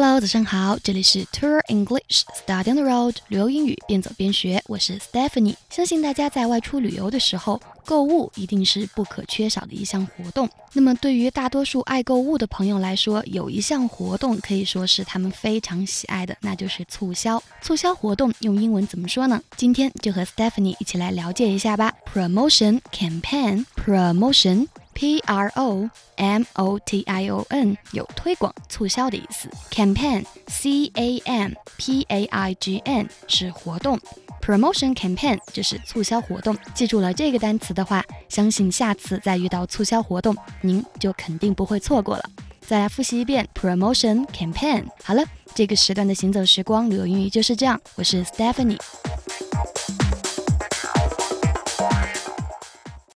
Hello，早上好，这里是 Tour English Study on the Road 旅游英语边走边学，我是 Stephanie。相信大家在外出旅游的时候，购物一定是不可缺少的一项活动。那么对于大多数爱购物的朋友来说，有一项活动可以说是他们非常喜爱的，那就是促销。促销活动用英文怎么说呢？今天就和 Stephanie 一起来了解一下吧。Promotion campaign，promotion。P R O M O T I O N 有推广、促销的意思。Campaign C A M P A I G N 是活动，Promotion campaign 就是促销活动。记住了这个单词的话，相信下次再遇到促销活动，您就肯定不会错过了。再来复习一遍 Promotion campaign。好了，这个时段的行走时光旅游英语就是这样。我是 Stephanie。